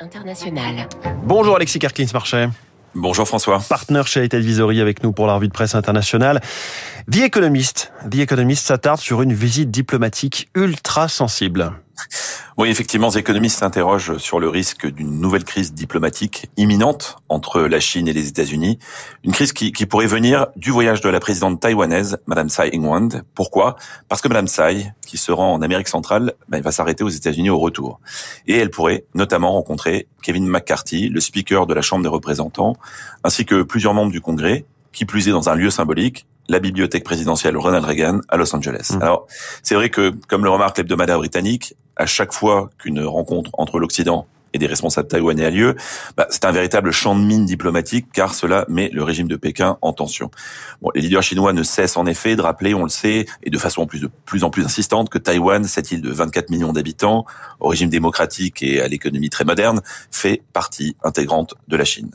International. Bonjour Alexis Kerklins-Marchais. Bonjour François. Partenaire chez Advisory avec nous pour la revue de presse internationale. The Economist. The Economist s'attarde sur une visite diplomatique ultra sensible. Oui, effectivement, les économistes s'interrogent sur le risque d'une nouvelle crise diplomatique imminente entre la Chine et les États-Unis. Une crise qui, qui, pourrait venir du voyage de la présidente taïwanaise, Madame Tsai Ing-wen. Pourquoi? Parce que Madame Tsai, qui se rend en Amérique centrale, ben, va s'arrêter aux États-Unis au retour. Et elle pourrait notamment rencontrer Kevin McCarthy, le speaker de la Chambre des représentants, ainsi que plusieurs membres du Congrès, qui plus est dans un lieu symbolique, la bibliothèque présidentielle Ronald Reagan à Los Angeles. Mmh. Alors, c'est vrai que, comme le remarque l'hebdomadaire britannique, à chaque fois qu'une rencontre entre l'Occident et des responsables taïwanais a lieu, bah, c'est un véritable champ de mine diplomatique car cela met le régime de Pékin en tension. Bon, les leaders chinois ne cessent en effet de rappeler, on le sait, et de façon plus, de plus en plus insistante, que Taïwan, cette île de 24 millions d'habitants, au régime démocratique et à l'économie très moderne, fait partie intégrante de la Chine.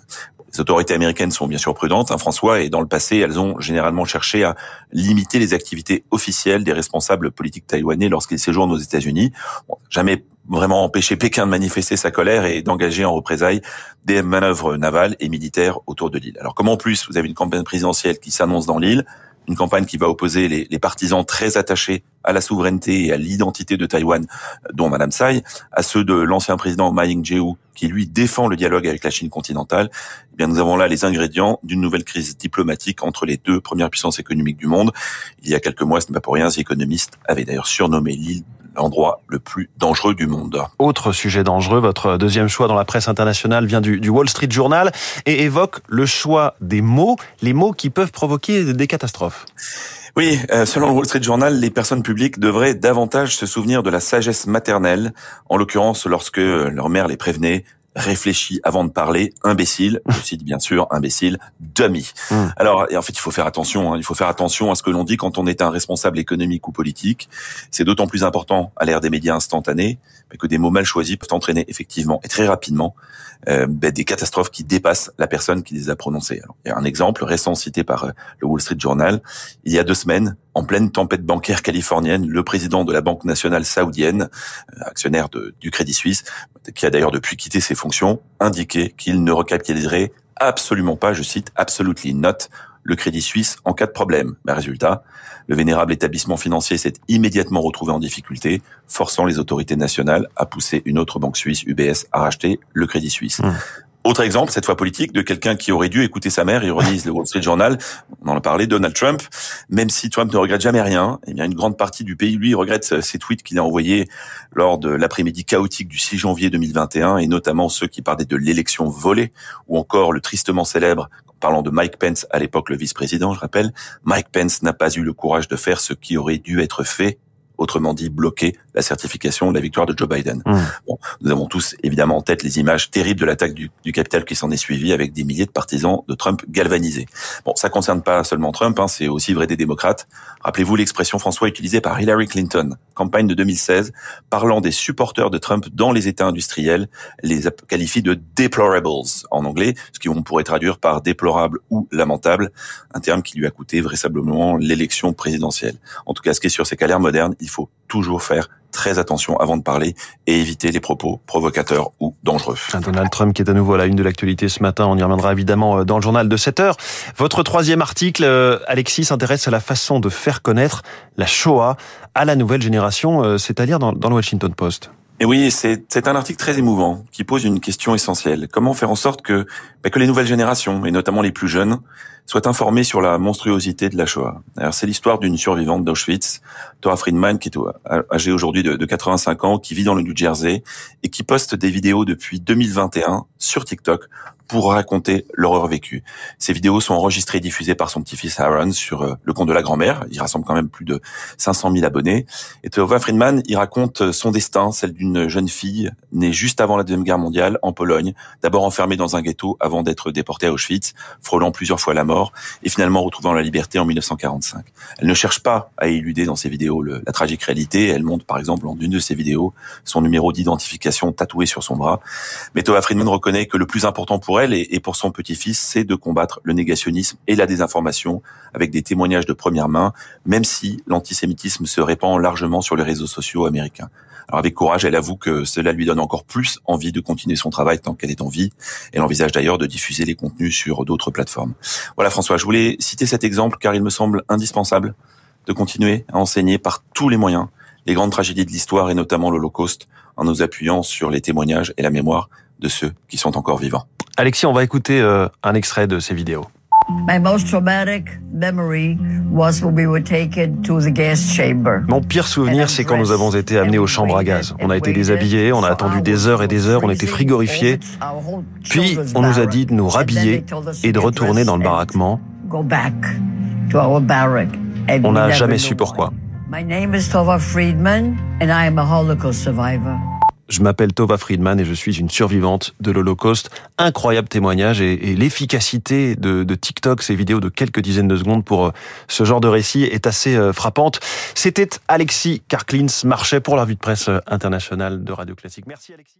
Les autorités américaines sont bien sûr prudentes, hein, François, et dans le passé, elles ont généralement cherché à limiter les activités officielles des responsables politiques taïwanais lorsqu'ils séjournent aux États-Unis. Jamais vraiment empêché Pékin de manifester sa colère et d'engager en représailles des manœuvres navales et militaires autour de l'île. Alors comme en plus vous avez une campagne présidentielle qui s'annonce dans l'île, une campagne qui va opposer les, les, partisans très attachés à la souveraineté et à l'identité de Taïwan, dont Madame Tsai, à ceux de l'ancien président Ma Ying-jeou, qui lui défend le dialogue avec la Chine continentale. Eh bien, nous avons là les ingrédients d'une nouvelle crise diplomatique entre les deux premières puissances économiques du monde. Il y a quelques mois, ce n'est pas pour rien, les économistes avaient d'ailleurs surnommé l'île l'endroit le plus dangereux du monde. Autre sujet dangereux, votre deuxième choix dans la presse internationale vient du, du, Wall Street Journal et évoque le choix des mots, les mots qui peuvent provoquer des catastrophes. Oui, euh, selon le Wall Street Journal, les personnes publiques devraient davantage se souvenir de la sagesse maternelle, en l'occurrence lorsque leur mère les prévenait réfléchis avant de parler, imbécile, je cite bien sûr, imbécile, dummy. Mmh. Alors, et en fait, il faut faire attention, hein, il faut faire attention à ce que l'on dit quand on est un responsable économique ou politique. C'est d'autant plus important à l'ère des médias instantanés que des mots mal choisis peuvent entraîner effectivement et très rapidement euh, ben, des catastrophes qui dépassent la personne qui les a prononcées. Alors, il y a un exemple récent cité par euh, le Wall Street Journal. Il y a deux semaines, en pleine tempête bancaire californienne, le président de la Banque nationale saoudienne, euh, actionnaire du Crédit Suisse, qui a d'ailleurs depuis quitté ses fonctions, indiqué qu'il ne recapitaliserait absolument pas, je cite, absolutely not, le Crédit Suisse en cas de problème. Ben, résultat, le vénérable établissement financier s'est immédiatement retrouvé en difficulté, forçant les autorités nationales à pousser une autre banque suisse, UBS, à racheter le Crédit Suisse. Mmh. Autre exemple, cette fois politique, de quelqu'un qui aurait dû écouter sa mère, ironise le Wall Street Journal, on en a parlé, Donald Trump. Même si Trump ne regrette jamais rien, eh bien une grande partie du pays, lui, regrette ces tweets qu'il a envoyés lors de l'après-midi chaotique du 6 janvier 2021, et notamment ceux qui parlaient de l'élection volée, ou encore le tristement célèbre parlant de Mike Pence, à l'époque le vice-président, je rappelle, Mike Pence n'a pas eu le courage de faire ce qui aurait dû être fait autrement dit bloquer la certification de la victoire de Joe Biden. Mmh. Bon, nous avons tous évidemment en tête les images terribles de l'attaque du, du Capitole qui s'en est suivie avec des milliers de partisans de Trump galvanisés. Bon, ça concerne pas seulement Trump, hein, c'est aussi vrai des démocrates. Rappelez-vous l'expression François utilisée par Hillary Clinton, campagne de 2016, parlant des supporters de Trump dans les États industriels, les qualifie de deplorables en anglais, ce qu'on pourrait traduire par déplorable ou lamentable, un terme qui lui a coûté vraisemblablement l'élection présidentielle. En tout cas, ce qui est sûr, c'est qu'à l'ère moderne, il faut toujours faire très attention avant de parler et éviter les propos provocateurs ou dangereux. Donald Trump qui est à nouveau à la une de l'actualité ce matin, on y reviendra évidemment euh, dans le journal de 7 heures. Votre troisième article, euh, Alexis, s'intéresse à la façon de faire connaître la Shoah à la nouvelle génération, euh, c'est-à-dire dans, dans le Washington Post. Et oui, c'est un article très émouvant qui pose une question essentielle. Comment faire en sorte que, bah, que les nouvelles générations, et notamment les plus jeunes, soient informées sur la monstruosité de la Shoah c'est l'histoire d'une survivante d'Auschwitz, Tora Friedman, qui est âgée aujourd'hui de, de 85 ans, qui vit dans le New Jersey et qui poste des vidéos depuis 2021 sur TikTok pour raconter l'horreur vécue. Ces vidéos sont enregistrées et diffusées par son petit-fils Aaron sur euh, le compte de la grand-mère. Il rassemble quand même plus de 500 000 abonnés. Et Tova Friedman, il raconte euh, son destin, celle d'une jeune fille née juste avant la Deuxième Guerre mondiale en Pologne, d'abord enfermée dans un ghetto avant d'être déportée à Auschwitz, frôlant plusieurs fois la mort et finalement retrouvant la liberté en 1945. Elle ne cherche pas à éluder dans ses vidéos la tragique réalité. Elle montre par exemple en une de ses vidéos son numéro d'identification tatoué sur son bras. Mais Tova Friedman reconnaît que le plus important pour elle et, pour son petit-fils, c'est de combattre le négationnisme et la désinformation avec des témoignages de première main, même si l'antisémitisme se répand largement sur les réseaux sociaux américains. Alors avec courage, elle avoue que cela lui donne encore plus envie de continuer son travail tant qu'elle est en vie. Elle envisage d'ailleurs de diffuser les contenus sur d'autres plateformes. Voilà François, je voulais citer cet exemple car il me semble indispensable de continuer à enseigner par tous les moyens les grandes tragédies de l'histoire et notamment l'Holocauste en nous appuyant sur les témoignages et la mémoire de ceux qui sont encore vivants. Alexis, on va écouter euh, un extrait de ces vidéos. Mon pire souvenir, c'est quand nous avons été amenés aux chambres à gaz. On a été déshabillés, on a attendu des heures et des heures, on était frigorifiés. Puis, on nous a dit de nous rhabiller et de retourner dans le baraquement. On n'a jamais su pourquoi. Je m'appelle Tova Friedman et je suis une survivante de l'Holocauste. Incroyable témoignage et, l'efficacité de, TikTok, ces vidéos de quelques dizaines de secondes pour euh, ce genre de récit est assez euh, frappante. C'était Alexis Karklins, marchait pour la revue de presse euh, internationale de Radio Classique. Merci Alexis.